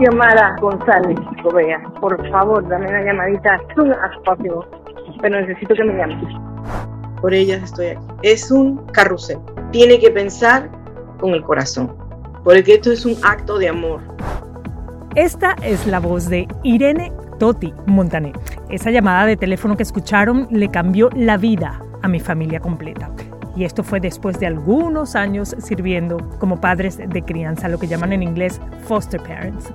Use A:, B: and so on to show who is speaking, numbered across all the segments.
A: Xiomara González Gobea, por favor, dame una llamadita as possible, pero necesito que me llames.
B: Por ellas estoy aquí. Es un carrusel. Tiene que pensar con el corazón, porque esto es un acto de amor.
C: Esta es la voz de Irene Toti Montané. Esa llamada de teléfono que escucharon le cambió la vida a mi familia completa. Y esto fue después de algunos años sirviendo como padres de crianza, lo que llaman en inglés foster parents.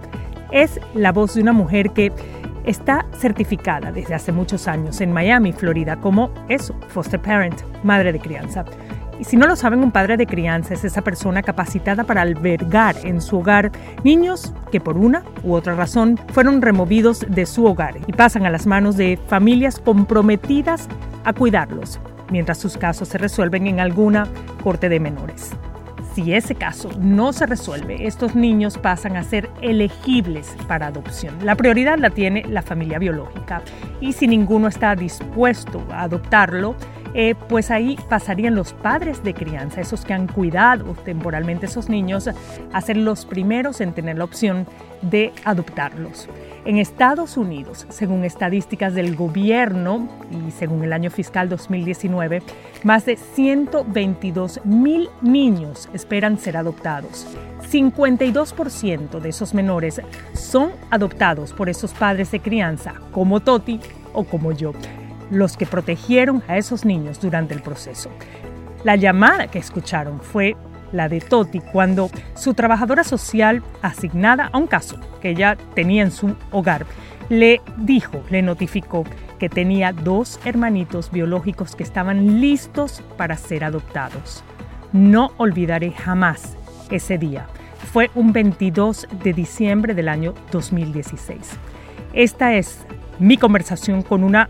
C: Es la voz de una mujer que está certificada desde hace muchos años en Miami, Florida, como eso, foster parent, madre de crianza. Y si no lo saben, un padre de crianza es esa persona capacitada para albergar en su hogar niños que por una u otra razón fueron removidos de su hogar y pasan a las manos de familias comprometidas a cuidarlos, mientras sus casos se resuelven en alguna corte de menores. Si ese caso no se resuelve, estos niños pasan a ser elegibles para adopción. La prioridad la tiene la familia biológica y si ninguno está dispuesto a adoptarlo, eh, pues ahí pasarían los padres de crianza, esos que han cuidado temporalmente esos niños, a ser los primeros en tener la opción de adoptarlos. En Estados Unidos, según estadísticas del gobierno y según el año fiscal 2019, más de 122 mil niños esperan ser adoptados. 52% de esos menores son adoptados por esos padres de crianza, como Toti o como yo los que protegieron a esos niños durante el proceso. La llamada que escucharon fue la de Toti cuando su trabajadora social asignada a un caso que ella tenía en su hogar le dijo, le notificó que tenía dos hermanitos biológicos que estaban listos para ser adoptados. No olvidaré jamás ese día. Fue un 22 de diciembre del año 2016. Esta es mi conversación con una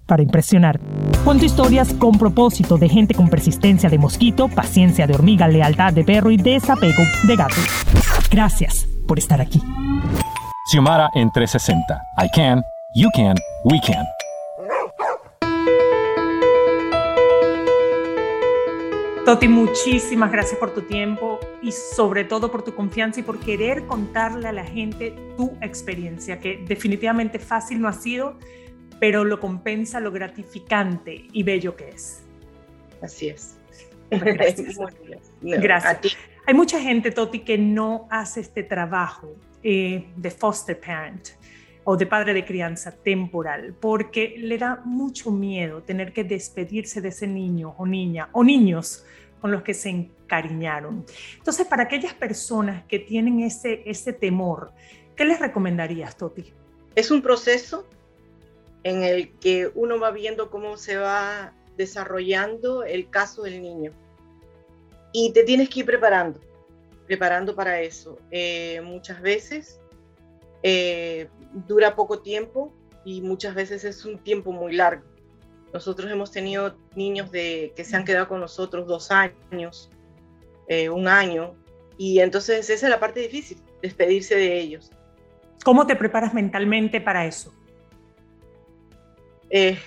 C: para impresionar. Cuento historias con propósito de gente con persistencia de mosquito, paciencia de hormiga, lealtad de perro y desapego de gato. Gracias por estar aquí.
D: Xiomara en 360. I can, you can, we can.
C: Toti, muchísimas gracias por tu tiempo y sobre todo por tu confianza y por querer contarle a la gente tu experiencia, que definitivamente fácil no ha sido, pero lo compensa lo gratificante y bello que es.
B: Así es.
C: Gracias. Gracias. Hay mucha gente, Toti, que no hace este trabajo eh, de foster parent o de padre de crianza temporal, porque le da mucho miedo tener que despedirse de ese niño o niña o niños con los que se encariñaron. Entonces, para aquellas personas que tienen ese, ese temor, ¿qué les recomendarías, Toti?
B: Es un proceso en el que uno va viendo cómo se va desarrollando el caso del niño. Y te tienes que ir preparando, preparando para eso. Eh, muchas veces eh, dura poco tiempo y muchas veces es un tiempo muy largo. Nosotros hemos tenido niños de, que se han quedado con nosotros dos años, eh, un año, y entonces esa es la parte difícil, despedirse de ellos.
C: ¿Cómo te preparas mentalmente para eso?
B: Eh,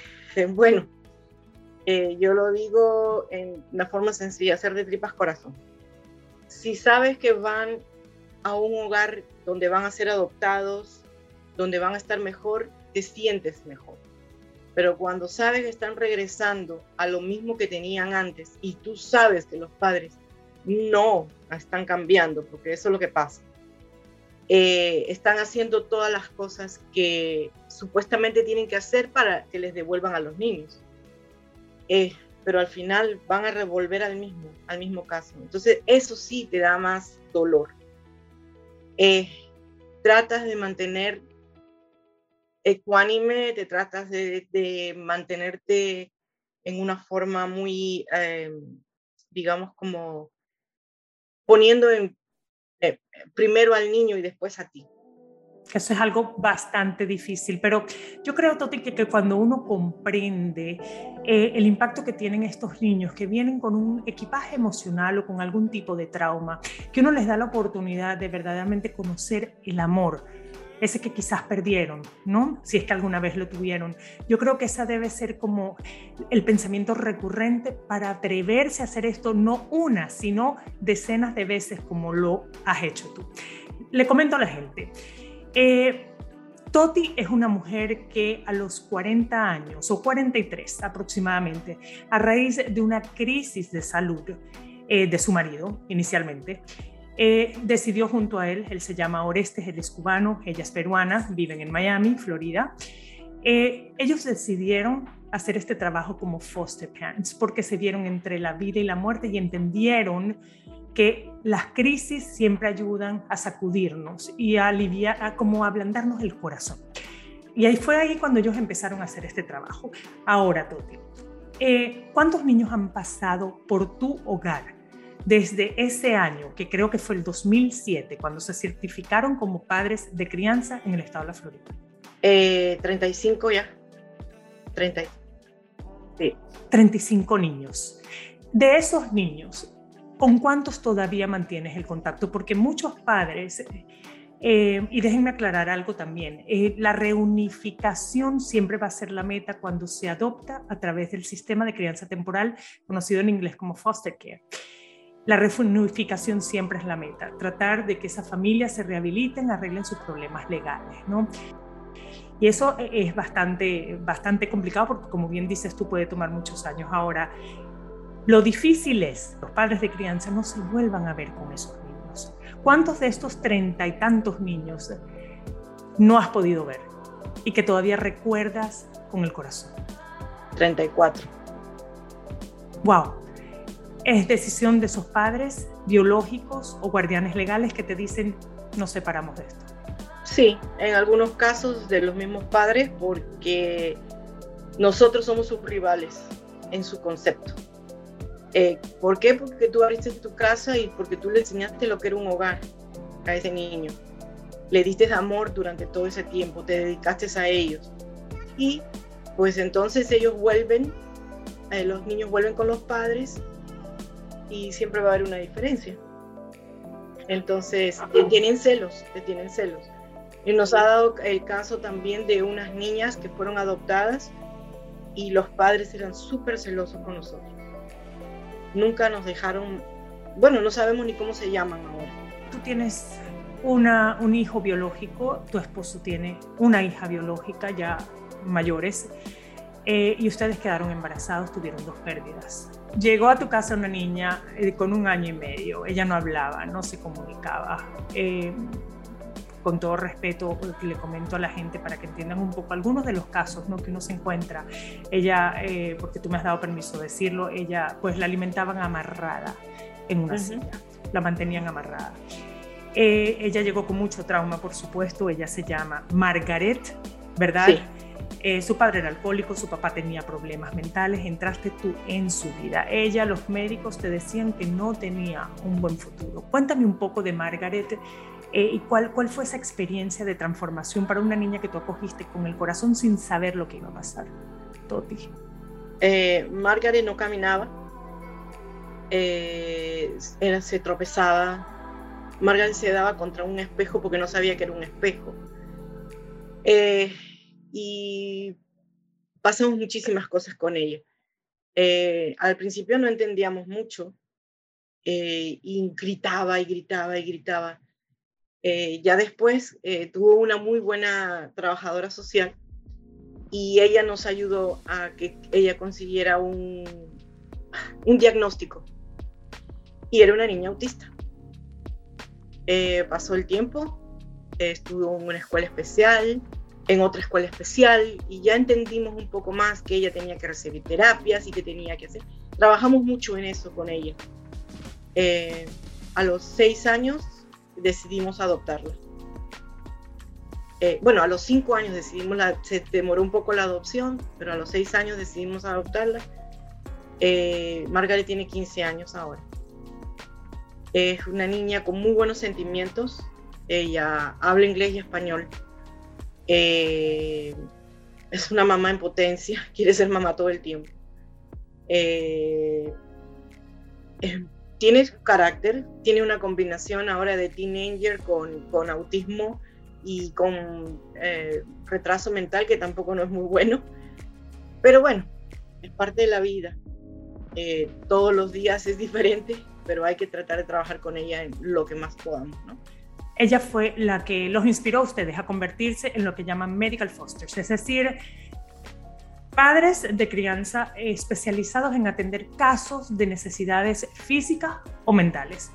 B: bueno, eh, yo lo digo en una forma sencilla, hacer de tripas corazón. Si sabes que van a un hogar donde van a ser adoptados, donde van a estar mejor, te sientes mejor. Pero cuando sabes que están regresando a lo mismo que tenían antes y tú sabes que los padres no están cambiando, porque eso es lo que pasa. Eh, están haciendo todas las cosas que supuestamente tienen que hacer para que les devuelvan a los niños. Eh, pero al final van a revolver al mismo, al mismo caso. Entonces, eso sí te da más dolor. Eh, tratas de mantener ecuánime, te tratas de, mantenerte en una forma muy, digamos, como poniendo en primero al niño y después a ti.
C: Eso es algo bastante difícil, pero yo creo, Toti, que, que cuando uno comprende eh, el impacto que tienen estos niños que vienen con un equipaje emocional o con algún tipo de trauma, que uno les da la oportunidad de verdaderamente conocer el amor, ese que quizás perdieron, ¿no? Si es que alguna vez lo tuvieron. Yo creo que esa debe ser como el pensamiento recurrente para atreverse a hacer esto no una, sino decenas de veces como lo has hecho tú. Le comento a la gente. Eh, Toti es una mujer que a los 40 años o 43 aproximadamente, a raíz de una crisis de salud eh, de su marido inicialmente, eh, decidió junto a él, él se llama Orestes, él es cubano, ella es peruana, viven en Miami, Florida. Eh, ellos decidieron hacer este trabajo como foster parents porque se vieron entre la vida y la muerte y entendieron que las crisis siempre ayudan a sacudirnos y a aliviar, a como ablandarnos el corazón. Y ahí fue ahí cuando ellos empezaron a hacer este trabajo. Ahora, Toti, eh, ¿cuántos niños han pasado por tu hogar desde ese año, que creo que fue el 2007, cuando se certificaron como padres de crianza en el estado de la Florida?
B: Eh, 35 ya. 30.
C: Sí. 35 niños. De esos niños, ¿con cuántos todavía mantienes el contacto? Porque muchos padres, eh, y déjenme aclarar algo también, eh, la reunificación siempre va a ser la meta cuando se adopta a través del sistema de crianza temporal, conocido en inglés como foster care. La reunificación siempre es la meta, tratar de que esas familias se rehabiliten, arreglen sus problemas legales, ¿no? Y eso es bastante, bastante complicado porque, como bien dices tú, puede tomar muchos años. Ahora, lo difícil es los padres de crianza no se vuelvan a ver con esos niños. ¿Cuántos de estos treinta y tantos niños no has podido ver y que todavía recuerdas con el corazón?
B: 34.
C: Wow, es decisión de esos padres biológicos o guardianes legales que te dicen nos separamos de esto.
B: Sí, en algunos casos de los mismos padres porque nosotros somos sus rivales en su concepto. Eh, ¿Por qué? Porque tú abriste tu casa y porque tú le enseñaste lo que era un hogar a ese niño. Le diste amor durante todo ese tiempo, te dedicaste a ellos. Y pues entonces ellos vuelven, eh, los niños vuelven con los padres y siempre va a haber una diferencia. Entonces, te tienen celos, te tienen celos. Y nos ha dado el caso también de unas niñas que fueron adoptadas y los padres eran súper celosos con nosotros. Nunca nos dejaron, bueno, no sabemos ni cómo se llaman ahora.
C: Tú tienes una, un hijo biológico, tu esposo tiene una hija biológica ya mayores eh, y ustedes quedaron embarazados, tuvieron dos pérdidas. Llegó a tu casa una niña eh, con un año y medio, ella no hablaba, no se comunicaba. Eh, con todo respeto, le comento a la gente para que entiendan un poco algunos de los casos ¿no? que uno se encuentra. Ella, eh, porque tú me has dado permiso de decirlo, ella pues la alimentaban amarrada en una silla, la mantenían amarrada. ella llegó con mucho trauma, por supuesto, ella se llama Margaret, ¿verdad? Sí. Eh, su padre era alcohólico, su papá tenía problemas mentales, entraste tú en su vida. Ella, los médicos te decían que no tenía un buen futuro. Cuéntame un poco de Margaret eh, y cuál, cuál fue esa experiencia de transformación para una niña que tú acogiste con el corazón sin saber lo que iba a pasar. Toti.
B: Eh, Margaret no caminaba, era, se tropezaba. Margaret se daba contra un espejo porque no sabía que era un espejo y pasamos muchísimas cosas con ella. Eh, al principio no entendíamos mucho eh, y gritaba y gritaba y gritaba. Eh, ya después tuvo una muy buena trabajadora social y ella nos ayudó a que ella consiguiera un, un diagnóstico. Y era una niña autista. pasó el tiempo, estuvo en una escuela especial, en otra escuela especial, y ya entendimos un poco más que ella tenía que recibir terapias y que tenía que hacer. Trabajamos mucho en eso con ella. Eh, a los seis años decidimos adoptarla. Eh, bueno, a los cinco años decidimos, la, se demoró un poco la adopción, pero a los seis años decidimos adoptarla. Eh, Margaret tiene 15 años ahora. Es una niña con muy buenos sentimientos. Ella habla inglés y español. Eh, es una mamá en potencia, quiere ser mamá todo el tiempo. tiene carácter, tiene una combinación ahora de teenager con, con autismo y con eh, retraso mental, que tampoco no es muy bueno. Pero bueno, es parte de la vida. Eh, todos los días es diferente, pero hay que tratar de trabajar con ella en lo que más podamos, ¿no?
C: Ella fue la que los inspiró a ustedes a convertirse en lo que llaman medical fosters, es decir, padres de crianza especializados en atender casos de necesidades físicas o mentales.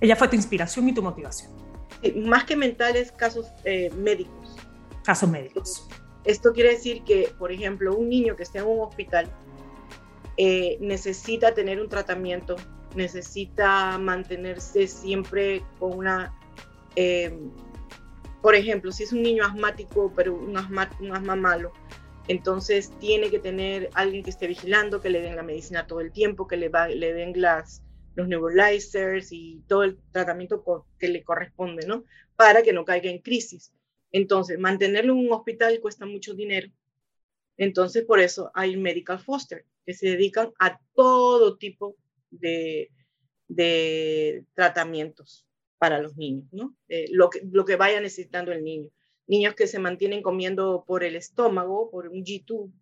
C: Ella fue tu inspiración y tu motivación
B: más que mentales, casos eh, médicos.
C: Casos médicos.
B: Esto quiere decir que, por ejemplo, un niño que esté en un hospital eh, necesita tener un tratamiento, necesita mantenerse siempre con una... Eh, por ejemplo, si es un niño asmático, pero un asma, un asma malo, entonces tiene que tener alguien que esté vigilando, que le den la medicina todo el tiempo, que le, va, le den las, los nebulizers y todo el tratamiento que le corresponde, ¿no? Para que no caiga en crisis. Entonces, mantenerlo en un hospital cuesta mucho dinero. Entonces, por eso hay medical foster, que se dedican a todo tipo de, tratamientos para los niños, ¿no? Eh, lo, que, lo que vaya necesitando el niño. Niños que se mantienen comiendo por el estómago, por un G-tube,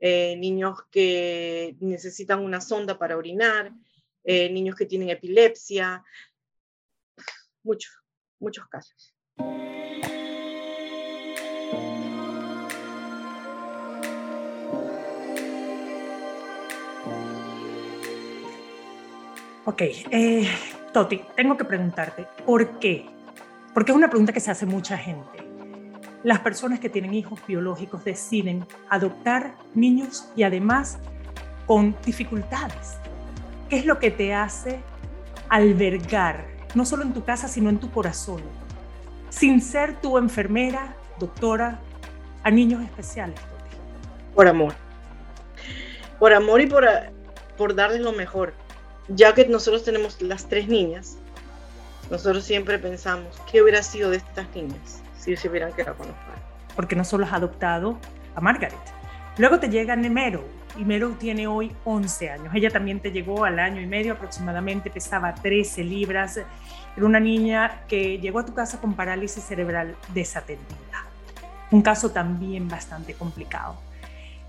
B: eh, niños que necesitan una sonda para orinar, eh, niños que tienen epilepsia, muchos, muchos casos.
C: Ok, eh, Toti, tengo que preguntarte, ¿por qué? Porque es una pregunta que se hace mucha gente. Las personas que tienen hijos biológicos deciden adoptar niños y además con dificultades ¿Qué es lo que te hace albergar, no solo en tu casa, sino en tu corazón, sin ser tu enfermera, doctora, a niños especiales?
B: Por amor. Por amor y por, por darles lo mejor. Ya que nosotros tenemos las tres niñas, nosotros siempre pensamos, ¿qué hubiera sido de estas niñas si se hubieran quedado con los padres?
C: Porque no solo has adoptado a Margaret. Luego te llega Nemero, y Meryl tiene hoy 11 años. Ella también te llegó al año y medio aproximadamente, pesaba 13 libras. Era una niña que llegó a tu casa con parálisis cerebral desatendida. Un caso también bastante complicado.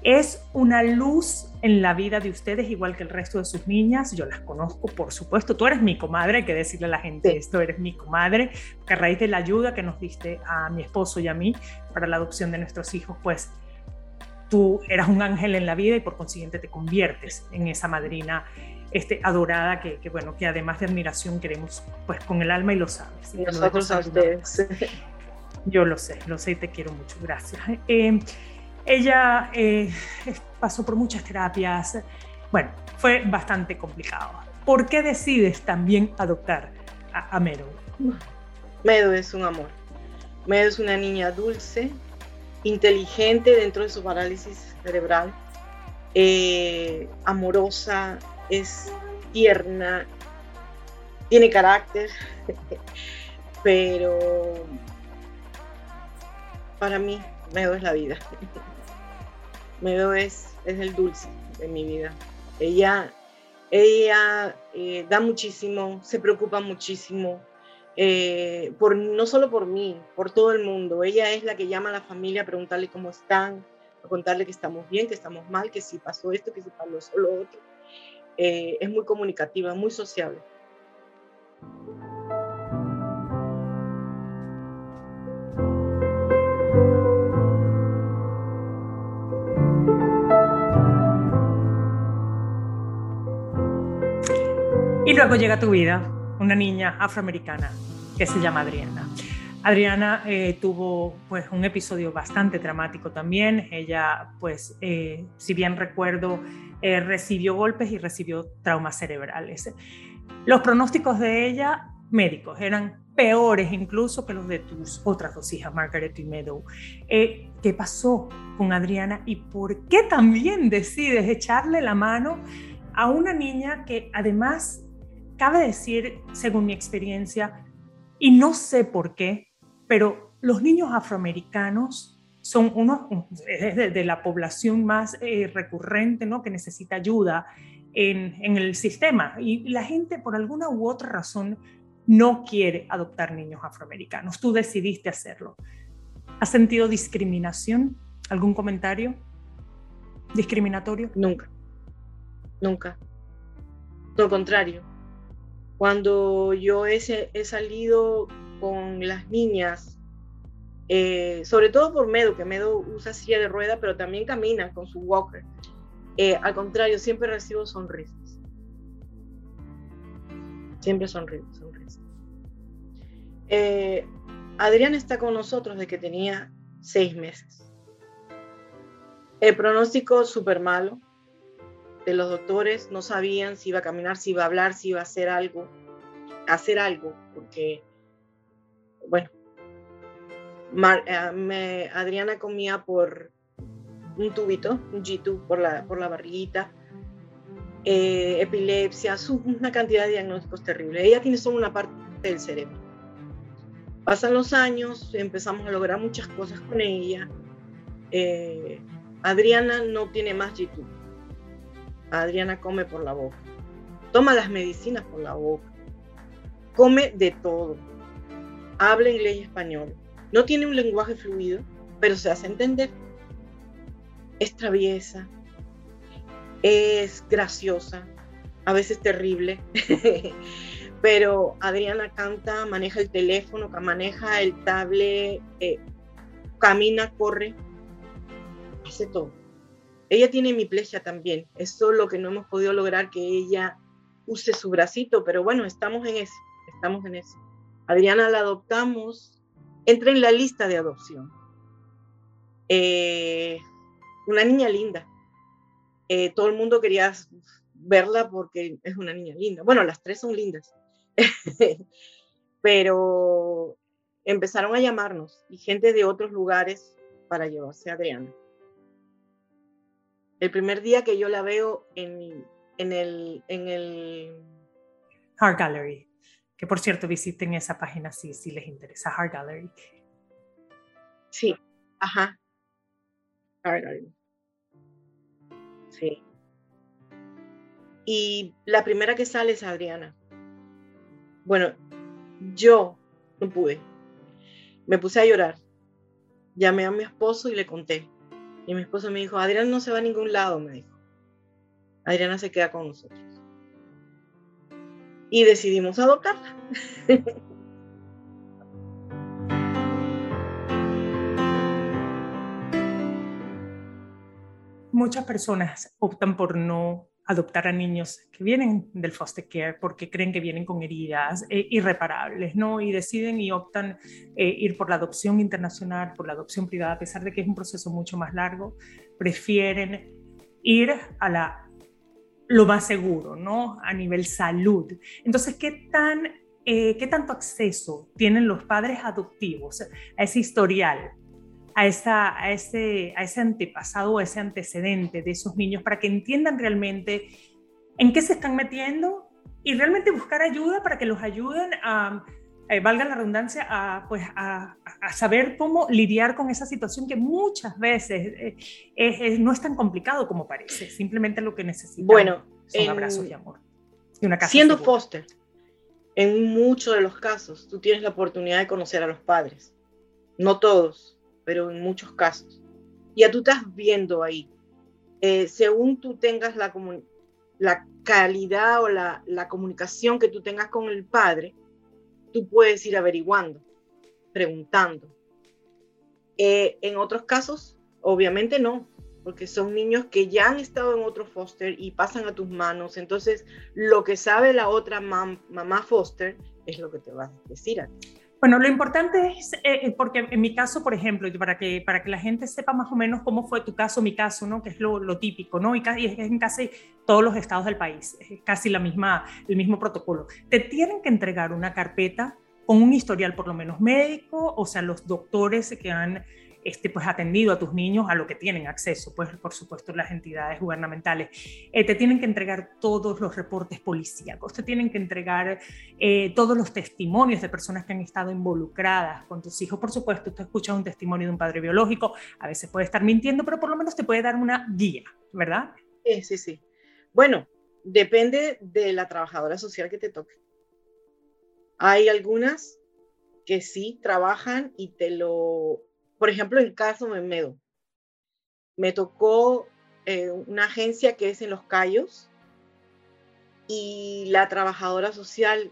C: Es una luz en la vida de ustedes, igual que el resto de sus niñas. Yo las conozco, por supuesto. Tú eres mi comadre, hay que decirle a la gente esto, eres mi comadre, que a raíz de la ayuda que nos diste a mi esposo y a mí para la adopción de nuestros hijos, pues tú eras un ángel en la vida y por consiguiente te conviertes en esa madrina este, adorada que, bueno, que además de admiración queremos pues con el alma y lo sabes.
B: Y nosotros a ustedes.
C: Yo lo sé, lo sé y te quiero mucho, gracias. Eh, ella eh, pasó por muchas terapias, bueno, fue bastante complicado. ¿Por qué decides también adoptar a, a Mero?
B: Medo es un amor. Medo es una niña dulce, inteligente dentro de su parálisis cerebral, eh, amorosa, es tierna, tiene carácter, pero para mí Medo es la vida. Medo es, es el dulce de mi vida. Ella, ella eh, da muchísimo, se preocupa muchísimo, eh, por, no solo por mí, por todo el mundo. Ella es la que llama a la familia a preguntarle cómo están, a contarle que estamos bien, que estamos mal, que si pasó esto, que si pasó lo otro. Eh, es muy comunicativa, muy sociable.
C: Y luego llega tu vida, una niña afroamericana que se llama Adriana. Adriana eh, tuvo pues un episodio bastante dramático también. Ella pues eh, si bien recuerdo eh, recibió golpes y recibió traumas cerebrales. Los pronósticos de ella médicos eran peores incluso que los de tus otras dos hijas, Margaret y Meadow. ¿Qué pasó con Adriana y por qué también decides echarle la mano a una niña que además, cabe decir, según mi experiencia, y no sé por qué, pero los niños afroamericanos son uno de, la población más eh, recurrente, ¿no? Que necesita ayuda en, en, el sistema. Y la gente, por alguna u otra razón, no quiere adoptar niños afroamericanos. Tú decidiste hacerlo. ¿Has sentido discriminación? ¿Algún comentario discriminatorio?
B: Nunca. Nunca. Lo contrario. Cuando yo he, he salido con las niñas, eh, sobre todo por Medo, que Medo usa silla de rueda, pero también camina con su walker. Eh, al contrario, siempre recibo sonrisas. Siempre sonrisas. sonrisas. Eh, Adrián está con nosotros desde que tenía seis meses. El pronóstico súper malo de los doctores, no sabían si iba a caminar, si iba a hablar, si iba a hacer algo, hacer algo, porque bueno, eh, Adriana comía por un tubito, un G-tube por la, por la barriguita, eh, epilepsia, una cantidad de diagnósticos terribles. Ella tiene solo una parte del cerebro. Pasan los años, empezamos a lograr muchas cosas con ella. Eh, Adriana no tiene más G-tube. Adriana come por la boca. Toma las medicinas por la boca. Come de todo habla inglés y español. No tiene un lenguaje fluido, pero se hace entender. Es traviesa, es graciosa, a veces terrible, pero Adriana canta, maneja el teléfono, maneja el tablet, eh, camina, corre, hace todo. Ella tiene hemiplegia también, es lo que no hemos podido lograr que ella use su bracito, pero bueno, estamos en eso, estamos en eso. Adriana la adoptamos, entra en la lista de adopción. Eh, una niña linda. Eh, todo el mundo quería verla porque es una niña linda. Bueno, las tres son lindas. Pero empezaron a llamarnos y gente de otros lugares para llevarse a Adriana. El primer día que yo la veo en, en el, en el
C: Art Gallery que por cierto visiten esa página si, si les interesa, Heart Gallery.
B: Sí, ajá. Heart Gallery. Sí. Y la primera que sale es Adriana. Bueno, yo no pude. Me puse a llorar. Llamé a mi esposo y le conté. Y mi esposo me dijo, Adriana no se va a ningún lado, me dijo. Adriana se queda con nosotros y decidimos adoptarla.
C: Muchas personas optan por no adoptar a niños que vienen del foster care porque creen que vienen con heridas eh, irreparables, ¿no? Y deciden y optan eh, ir por la adopción internacional, por la adopción privada, a pesar de que es un proceso mucho más largo, prefieren ir a la lo más seguro, ¿no? A nivel salud. Entonces, ¿qué, tan, eh, ¿qué tanto acceso tienen los padres adoptivos a ese historial, a, esa, a, ese, a ese antepasado, a ese antecedente de esos niños para que entiendan realmente en qué se están metiendo y realmente buscar ayuda para que los ayuden a eh, valga la redundancia, a, pues, a, saber cómo lidiar con esa situación que muchas veces eh, no es tan complicado como parece. Simplemente lo que necesitan
B: bueno,
C: son abrazos y amor.
B: Y una casa siendo foster, en muchos de los casos, tú tienes la oportunidad de conocer a los padres. No todos, pero en muchos casos. Ya tú estás viendo ahí. Eh, según tú tengas la, la calidad o la, la comunicación que tú tengas con el padre, tú puedes ir averiguando, preguntando. Eh, en otros casos, obviamente no, porque son niños que ya han estado en otro foster y pasan a tus manos. Entonces, lo que sabe la otra mamá foster es lo que te va a decir a ti.
C: Bueno, lo importante es, eh, eh, porque en mi caso, por ejemplo, para que, para que la gente sepa más o menos cómo fue tu caso, mi caso, ¿no? que es lo, lo típico, ¿no? y, es en casi todos los estados del país, es casi la misma, el mismo protocolo. Te tienen que entregar una carpeta con un historial por lo menos médico, o sea, los doctores que han este, pues, atendido a tus niños a lo que tienen acceso, pues por supuesto las entidades gubernamentales. Eh, te tienen que entregar todos los reportes policíacos, te tienen que entregar eh, todos los testimonios de personas que han estado involucradas con tus hijos. Por supuesto, tú escuchas un testimonio de un padre biológico, a veces puede estar mintiendo, pero por lo menos te puede dar una guía, ¿verdad?
B: Sí, sí, sí. Bueno, depende de la trabajadora social que te toque. Hay algunas que sí trabajan y te lo por ejemplo, en caso Memedo, me tocó eh, una agencia que es en Los Cayos y la trabajadora social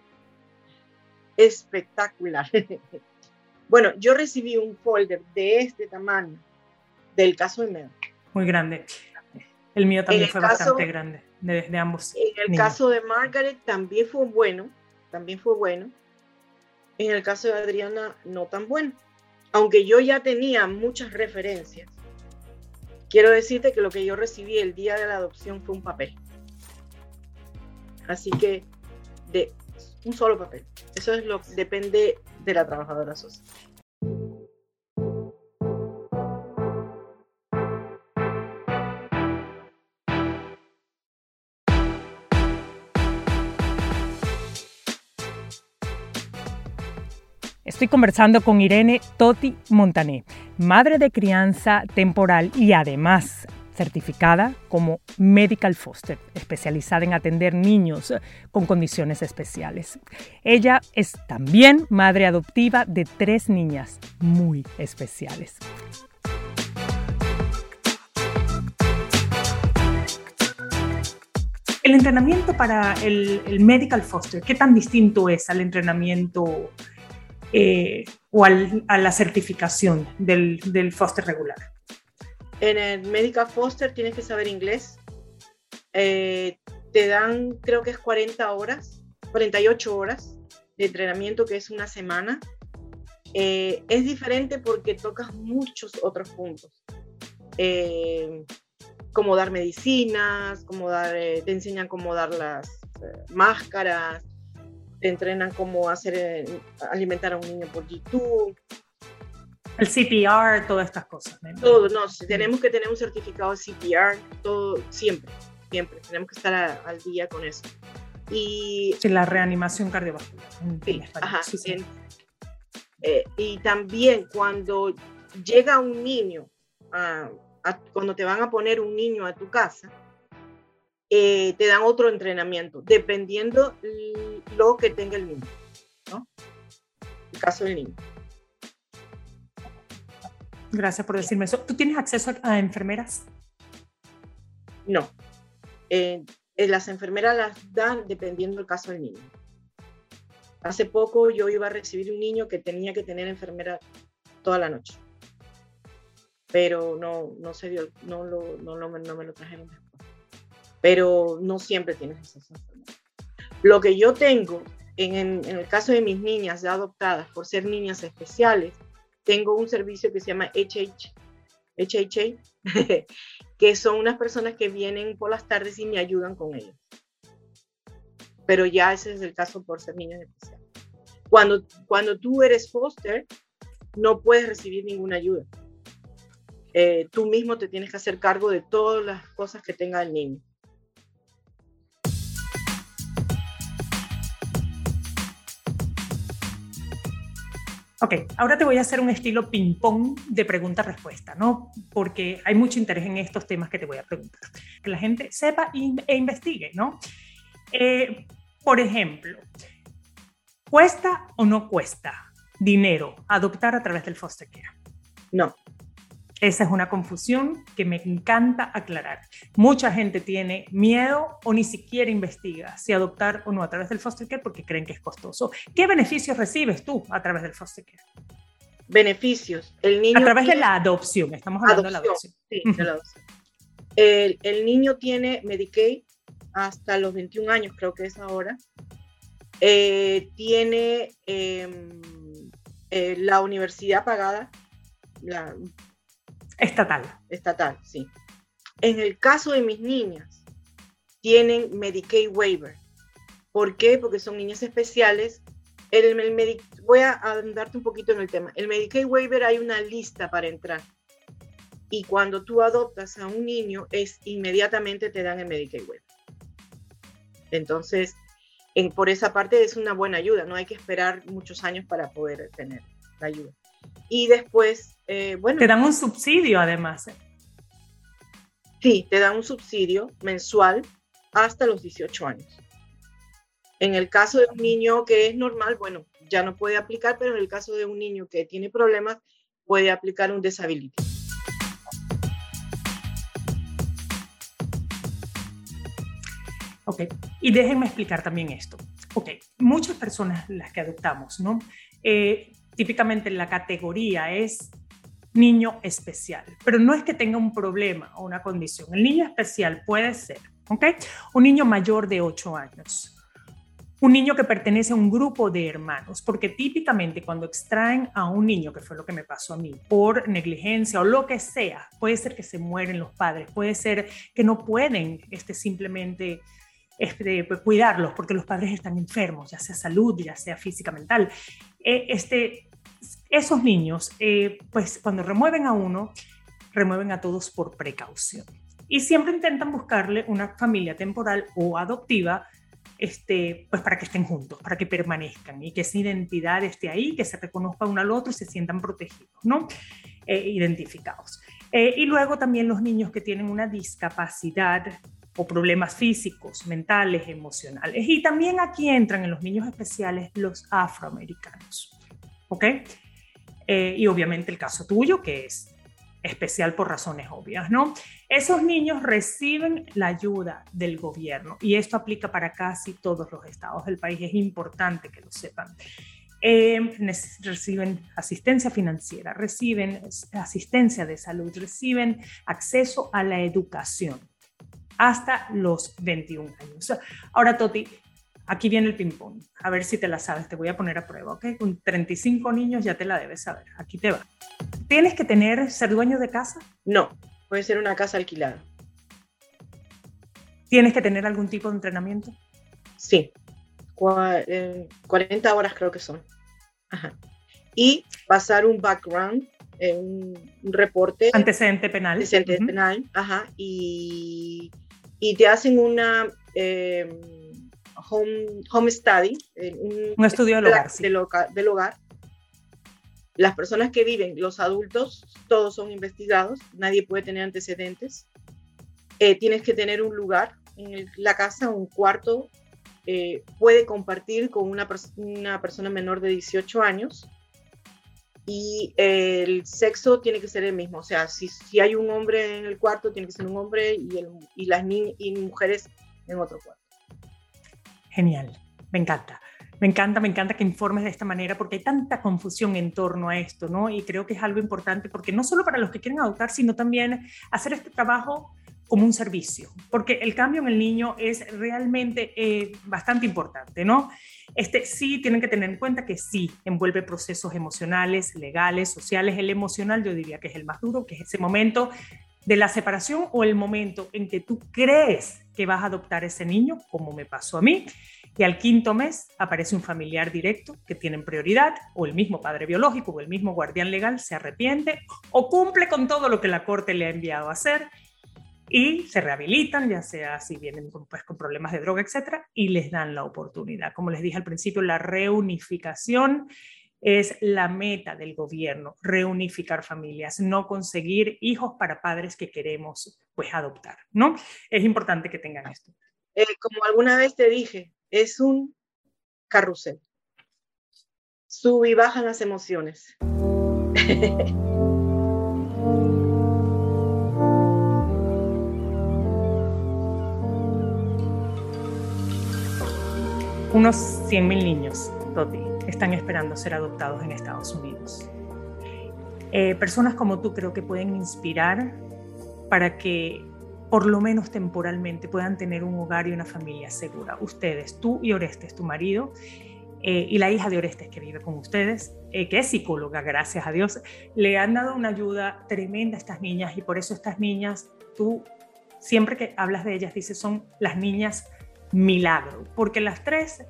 B: espectacular. bueno, yo recibí un folder de este tamaño del caso de Medo.
C: Muy grande. El mío también fue bastante grande, de, ambos.
B: En el caso de Margaret también fue bueno, también fue bueno. En el caso de Adriana, no tan bueno aunque yo ya tenía muchas referencias, quiero decirte que lo que yo recibí el día de la adopción fue un papel. Así que de un solo papel. Eso es lo que depende de la trabajadora social.
C: Estoy conversando con Irene Toti Montané, madre de crianza temporal y además certificada como Medical Foster, especializada en atender niños con condiciones especiales. Ella es también madre adoptiva de tres niñas muy especiales. El entrenamiento para el, el Medical Foster, ¿qué tan distinto es al entrenamiento eh, o a la certificación del, del, foster regular?
B: En el Medical Foster tienes que saber inglés. Eh, te dan, creo que es 40 horas, 48 horas de entrenamiento, que es una semana. Eh, es diferente porque tocas muchos otros puntos. como dar medicinas, como dar, te enseñan cómo dar las máscaras, te entrenan cómo hacer, eh, alimentar a un niño por YouTube.
C: El CPR, todas estas cosas.
B: Todo, no, tenemos que tener un certificado de CPR, todo, siempre, siempre, tenemos que estar al día con eso.
C: Y la reanimación cardiovascular.
B: ajá, eh, y también cuando llega un niño, cuando te van a poner un niño a tu casa, eh, te dan otro entrenamiento, dependiendo lo que tenga el niño, ¿no? El caso del niño.
C: Gracias por decirme eso. ¿Tú tienes acceso a, enfermeras?
B: No. Eh, eh, las enfermeras las dan dependiendo del caso del niño. Hace poco yo iba a recibir un niño que tenía que tener enfermera toda la noche. Pero no, no se dio, no, lo, no, no me lo trajeron pero no siempre tienes esas enfermedades. Lo que yo tengo, en, el caso de mis niñas ya adoptadas por ser niñas especiales, tengo un servicio que se llama HH, HHA, que son unas personas que vienen por las tardes y me ayudan con ellos. Pero ya ese es el caso por ser niñas especiales. Cuando, cuando tú eres foster, no puedes recibir ninguna ayuda. Eh, tú mismo te tienes que hacer cargo de todas las cosas que tenga el niño.
C: Ok, ahora te voy a hacer un estilo ping-pong de pregunta-respuesta, ¿no? Porque hay mucho interés en estos temas que te voy a preguntar. Que la gente sepa e investigue, ¿no? Eh, por ejemplo, ¿cuesta o no cuesta dinero adoptar a través del foster care?
B: No.
C: Esa es una confusión que me encanta aclarar. Mucha gente tiene miedo o ni siquiera investiga si adoptar o no a través del foster care porque creen que es costoso. ¿Qué beneficios recibes tú a través del foster care?
B: Beneficios. El niño
C: a través de la adopción, estamos hablando de la adopción. Sí, de la adopción.
B: El, niño tiene Medicaid hasta los 21 años, creo que es ahora. Eh, tiene em, eh, la universidad pagada, la
C: estatal.
B: Estatal, sí. En el caso de mis niñas, tienen Medicaid waiver. ¿Por qué? Porque son niñas especiales. El, voy a andarte un poquito en el tema. El Medicaid waiver hay una lista para entrar. Y cuando tú adoptas a un niño, es inmediatamente te dan el Medicaid waiver. Entonces, en, por esa parte es una buena ayuda. No hay que esperar muchos años para poder tener la ayuda. Y después, eh, bueno.
C: Te dan un subsidio además. ¿eh?
B: Sí, te dan un subsidio mensual hasta los 18 años. En el caso de un niño que es normal, bueno, ya no puede aplicar, pero en el caso de un niño que tiene problemas, puede aplicar un disability.
C: Ok, y déjenme explicar también esto. Ok, muchas personas las que adoptamos, ¿no? Eh, típicamente la categoría es niño especial, pero no es que tenga un problema o una condición. El niño especial puede ser, ¿ok? Un niño mayor de 8 años, un niño que pertenece a un grupo de hermanos, porque típicamente cuando extraen a un niño, que fue lo que me pasó a mí, por negligencia o lo que sea, puede ser que se mueren los padres, puede ser que no pueden este, simplemente este, pues, cuidarlos porque los padres están enfermos, ya sea salud, ya sea física, mental. Eh, este, esos niños, eh, pues cuando remueven a uno, remueven a todos por precaución. Y siempre intentan buscarle una familia temporal o adoptiva este, pues para que estén juntos, para que permanezcan y que esa identidad esté ahí, que se reconozca uno al otro y se sientan protegidos, ¿no? Eh, identificados. Y luego también los niños que tienen una discapacidad o problemas físicos, mentales, emocionales. Y también aquí entran en los niños especiales los afroamericanos, ¿ok? Eh, y obviamente el caso tuyo, que es especial por razones obvias, ¿no? Esos niños reciben la ayuda del gobierno y esto aplica para casi todos los estados del país, es importante que lo sepan. Eh, reciben asistencia financiera, reciben asistencia de salud, reciben acceso a la educación hasta los 21 años. Ahora, Toti, aquí viene el ping-pong. A ver si te la sabes, te voy a poner a prueba, ¿ok? Con 35 niños ya te la debes saber. Aquí te va. ¿Tienes que tener, ser dueño de casa?
B: No, puede ser una casa alquilada.
C: ¿Tienes que tener algún tipo de entrenamiento?
B: Sí, 40 eh, horas creo que son. Ajá. Y pasar un background, eh, un, reporte.
C: Antecedente penal.
B: Antecedente penal, ajá. Y, y, te hacen una eh, home, home study.
C: Un, estudio del hogar.
B: del hogar las personas que viven, los adultos, todos son investigados, nadie puede tener antecedentes. Eh, tienes que tener un lugar en la casa, un cuarto, eh, puede compartir con una, una, persona menor de 18 años y el sexo tiene que ser el mismo. O sea, si, si hay un hombre en el cuarto, tiene que ser un hombre y, el, y las y mujeres en otro cuarto.
C: Genial, me encanta. Me encanta, me encanta que informes de esta manera porque hay tanta confusión en torno a esto, ¿no? Y creo que es algo importante porque no solo para los que quieren adoptar, sino también hacer este trabajo como un servicio, porque el cambio en el niño es realmente eh, bastante importante, ¿no? Este, sí tienen que tener en cuenta que sí envuelve procesos emocionales, legales, sociales. El emocional yo diría que es el más duro, que es ese momento de la separación o el momento en que tú crees que vas a adoptar ese niño, como me pasó a mí, y al quinto mes aparece un familiar directo que tienen prioridad, o el mismo padre biológico o el mismo guardián legal se arrepiente o cumple con todo lo que la corte le ha enviado a hacer y se rehabilitan, ya sea si vienen pues, con problemas de droga, etcétera, y les dan la oportunidad. Como les dije al principio, la reunificación es la meta del gobierno, reunificar familias, no conseguir hijos para padres que queremos pues adoptar, ¿no? Es importante que tengan esto.
B: Eh, como alguna vez te dije, es un carrusel. Sube y bajan las emociones.
C: Unos 100.000 niños, Toti, están esperando ser adoptados en Estados Unidos. Eh, personas como tú creo que pueden inspirar para que por lo menos temporalmente puedan tener un hogar y una familia segura. Ustedes, tú y Orestes, tu marido, eh, y la hija de Orestes que vive con ustedes, eh, que es psicóloga, gracias a Dios, le han dado una ayuda tremenda a estas niñas y por eso estas niñas, tú siempre que hablas de ellas dices son las niñas milagro, porque las tres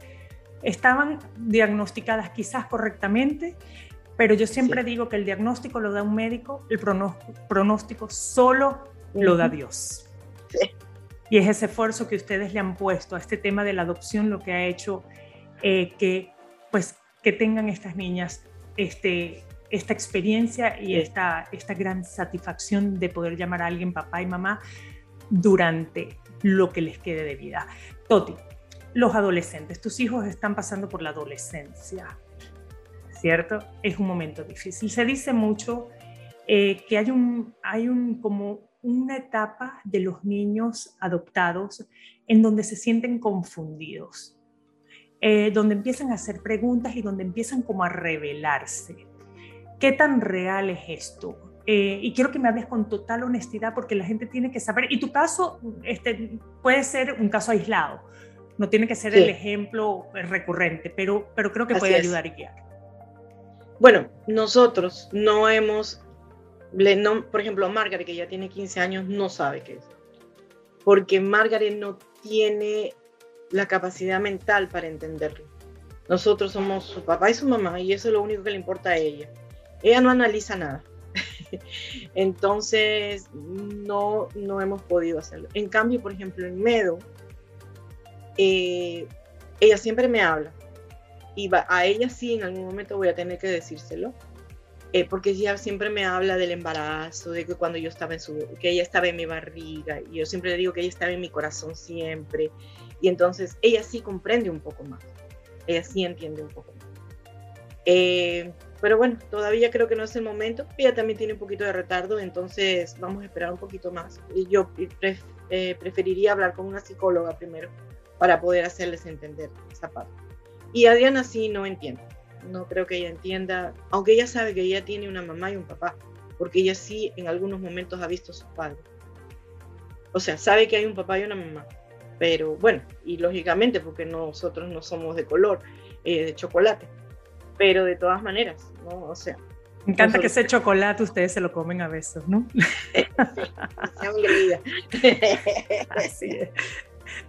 C: estaban diagnosticadas quizás correctamente, pero yo siempre digo que el diagnóstico lo da un médico, el pronóstico solo lo da Dios. Y es ese esfuerzo que ustedes le han puesto a este tema de la adopción lo que ha hecho eh, que, pues, que tengan estas niñas este, esta experiencia y esta, esta gran satisfacción de poder llamar a alguien papá y mamá durante lo que les quede de vida. Toti, los adolescentes, tus hijos están pasando por la adolescencia, ¿cierto? Es un momento difícil. Se dice mucho eh, que hay un, hay un como una etapa de los niños adoptados en donde se sienten confundidos eh, donde empiezan a hacer preguntas y donde empiezan como a revelarse. ¿Qué tan real es esto? Eh, y quiero que me hables con total honestidad porque la gente tiene que saber, y tu caso este, puede ser un caso aislado, no tiene que ser el ejemplo recurrente, pero, pero creo que puede ayudar y guiar.
B: Bueno, nosotros no hemos, no, por ejemplo, Margaret, que ya tiene 15 años, no sabe qué es, porque Margaret no tiene la capacidad mental para entenderlo. Nosotros somos su papá y su mamá y eso es lo único que le importa a ella. Ella no analiza nada. Entonces, no, no hemos podido hacerlo. En cambio, por ejemplo, en Medo, eh, ella siempre me habla. Y a ella sí, en algún momento voy a tener que decírselo. Eh, porque ella siempre me habla del embarazo, de que cuando yo estaba en su, que ella estaba en mi barriga, y yo siempre le digo que ella estaba en mi corazón siempre, y entonces ella sí comprende un poco más, ella sí entiende un poco más. Eh, pero bueno, todavía creo que no es el momento. Ella también tiene un poquito de retardo, entonces vamos a esperar un poquito más. Yo eh, preferiría hablar con una psicóloga primero para poder hacerles entender esa parte. Y Adriana sí no entiende. No creo que ella entienda, aunque ella sabe que ella tiene una mamá y un papá, porque ella sí en algunos momentos ha visto a sus padres. O sea, sabe que hay un papá y una mamá, pero bueno, y lógicamente porque nosotros no somos de color, eh, de chocolate, pero de todas maneras, ¿no? O sea.
C: Me encanta que ese chocolate ustedes se lo comen a besos, ¿no? Así es.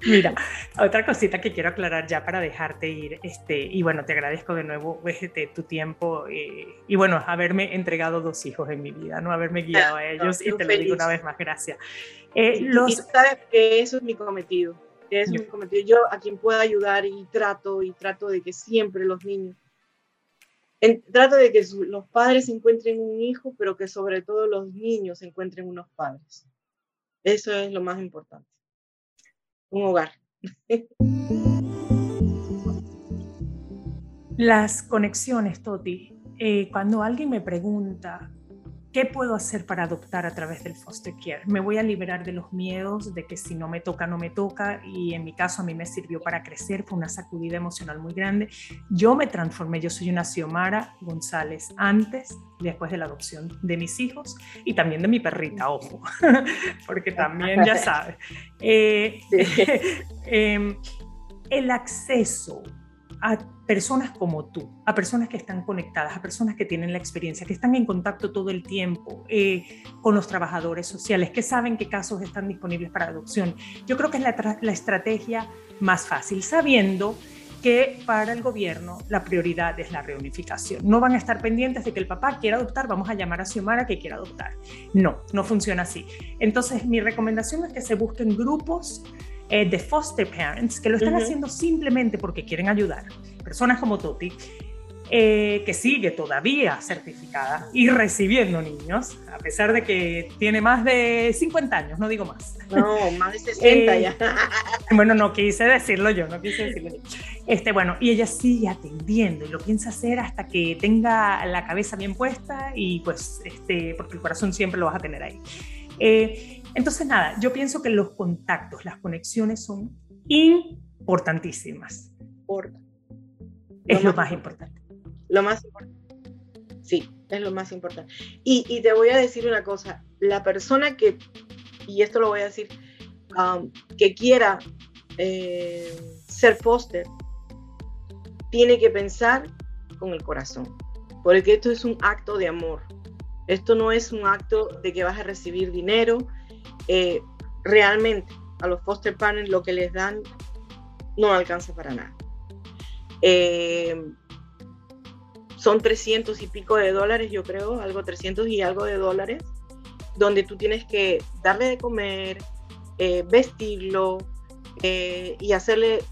C: Mira, otra cosita que quiero aclarar ya para dejarte ir, este, y bueno, te agradezco de nuevo este, tu tiempo eh, y bueno, haberme entregado dos hijos en mi vida, no haberme guiado a ellos y te lo digo una vez más, gracias.
B: Eh, los... sabes que eso es mi cometido, eso es mi cometido. Yo a quien pueda ayudar y trato y trato de que siempre los niños, trato de que los padres encuentren un hijo, pero que sobre todo los niños encuentren unos padres. Eso es lo más importante un hogar.
C: Las conexiones, Toti. Eh, cuando alguien me pregunta ¿Qué puedo hacer para adoptar a través del foster care? Me voy a liberar de los miedos de que si no me toca, no me toca. Y en mi caso a mí me sirvió para crecer, fue una sacudida emocional muy grande. Yo me transformé, yo soy una Xiomara González antes, después de la adopción de mis hijos y también de mi perrita, ojo, porque también ya sabes. Eh, em, el acceso a personas como tú, a personas que están conectadas, a personas que tienen la experiencia, que están en contacto todo el tiempo eh, con los trabajadores sociales, que saben qué casos están disponibles para adopción. Yo creo que es la, la estrategia más fácil, sabiendo que para el gobierno la prioridad es la reunificación. No van a estar pendientes de que el papá quiera adoptar, vamos a llamar a Xiomara que quiera adoptar. No, no funciona así. Entonces, mi recomendación es que se busquen grupos eh, de foster parents que lo están haciendo simplemente porque quieren ayudar. Personas como Toti, eh, que sigue todavía certificada y recibiendo niños, a pesar de que tiene más de 50 años, no digo más.
B: No, más de 60 ya.
C: Eh, bueno, no quise decirlo yo, no quise decirlo yo. Este, bueno, y ella sigue atendiendo y lo piensa hacer hasta que tenga la cabeza bien puesta y pues, este, porque el corazón siempre lo vas a tener ahí. Eh, entonces, nada, yo pienso que los contactos, las conexiones son importantísimas. Es lo, más, importante.
B: Lo más importante. Sí, es lo más importante. Y, te voy a decir una cosa, la persona que, y esto lo voy a decir, um, que quiera eh, ser póster, tiene que pensar con el corazón, porque esto es un acto de amor. Esto no es un acto de que vas a recibir dinero. Eh, realmente a los foster parents lo que les dan no alcanza para nada. Eh, son 300 y pico de dólares, yo creo, algo 300 y algo de dólares, donde tú tienes que darle de comer, eh, vestirlo y hacerle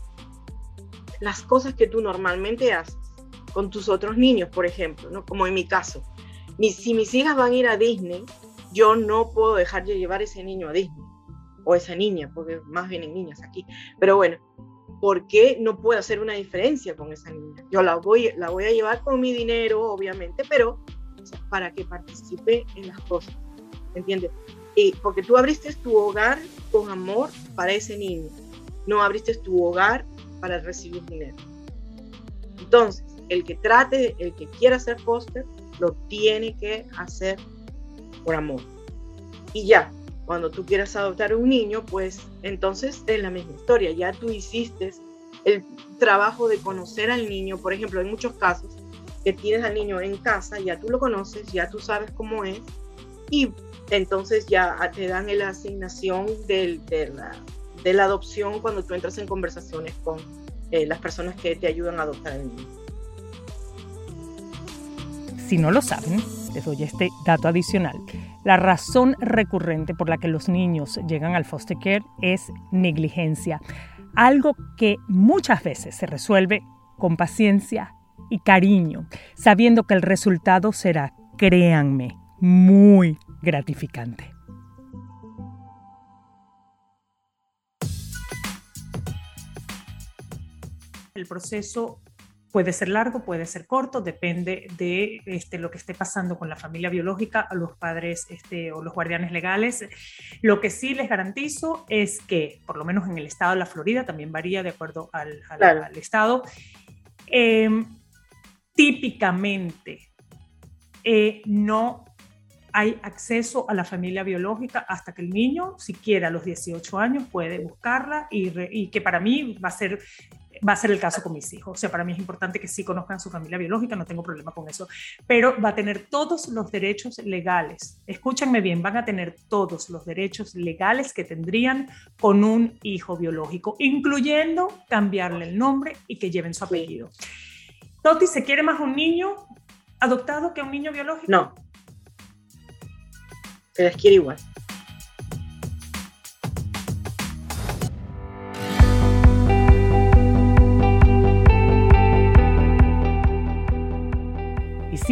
B: las cosas que tú normalmente haces con tus otros niños, por ejemplo, ¿no? como en mi caso. si mis hijas van a ir a Disney, yo no puedo dejar de llevar ese niño a Disney, o esa niña, porque más vienen niñas aquí. Pero bueno, ¿por qué no puedo hacer una diferencia con esa niña? Yo la voy, la voy a llevar con mi dinero, obviamente, pero para que participe en las cosas, ¿entiendes? Y porque tú abriste tu hogar con amor para ese niño, no abriste tu hogar para recibir dinero. Entonces, el que trate, el que quiera hacer foster, lo tiene que hacer por amor. Y ya, cuando tú quieras adoptar un niño, pues entonces es la misma historia. Ya tú hiciste el trabajo de conocer al niño. Por ejemplo, en muchos casos que tienes al niño en casa, ya tú lo conoces, ya tú sabes cómo es. Y entonces ya te dan la asignación de, la, de, la, adopción cuando tú entras en conversaciones con eh, las personas que te ayudan a adoptar al niño.
C: Si no lo saben, les doy este dato adicional. La razón recurrente por la que los niños llegan al foster care es negligencia, algo que muchas veces se resuelve con paciencia y cariño, sabiendo que el resultado será, créanme, muy gratificante. El proceso Puede ser largo, puede ser corto, depende de este, lo que esté pasando con la familia biológica, los padres este, o los guardianes legales. Lo que sí les garantizo es que, por lo menos en el estado de la Florida, también varía de acuerdo al, estado, em, típicamente eh, no hay acceso a la familia biológica hasta que el niño, siquiera a los 18 años, puede buscarla y, y, que para mí va a ser va a ser el caso con mis hijos. O sea, para mí es importante que sí conozcan su familia biológica, no tengo problema con eso, pero va a tener todos los derechos legales. Escúchenme bien, van a tener todos los derechos legales que tendrían con un hijo biológico, incluyendo cambiarle el nombre y que lleven su apellido. Toti, ¿se quiere más un niño adoptado que un niño biológico?
B: No. Se les quiere igual.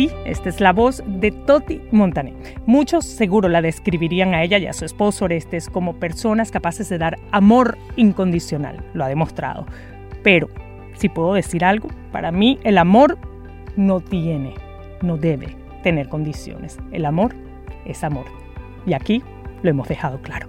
C: Sí, esta es la voz de Toti Montané. Muchos seguro la describirían a ella y a su esposo Orestes como personas capaces de dar amor incondicional. Lo ha demostrado. Pero, si puedo decir algo, para mí el amor no tiene, no debe tener condiciones. El amor es amor. Y aquí lo hemos dejado claro.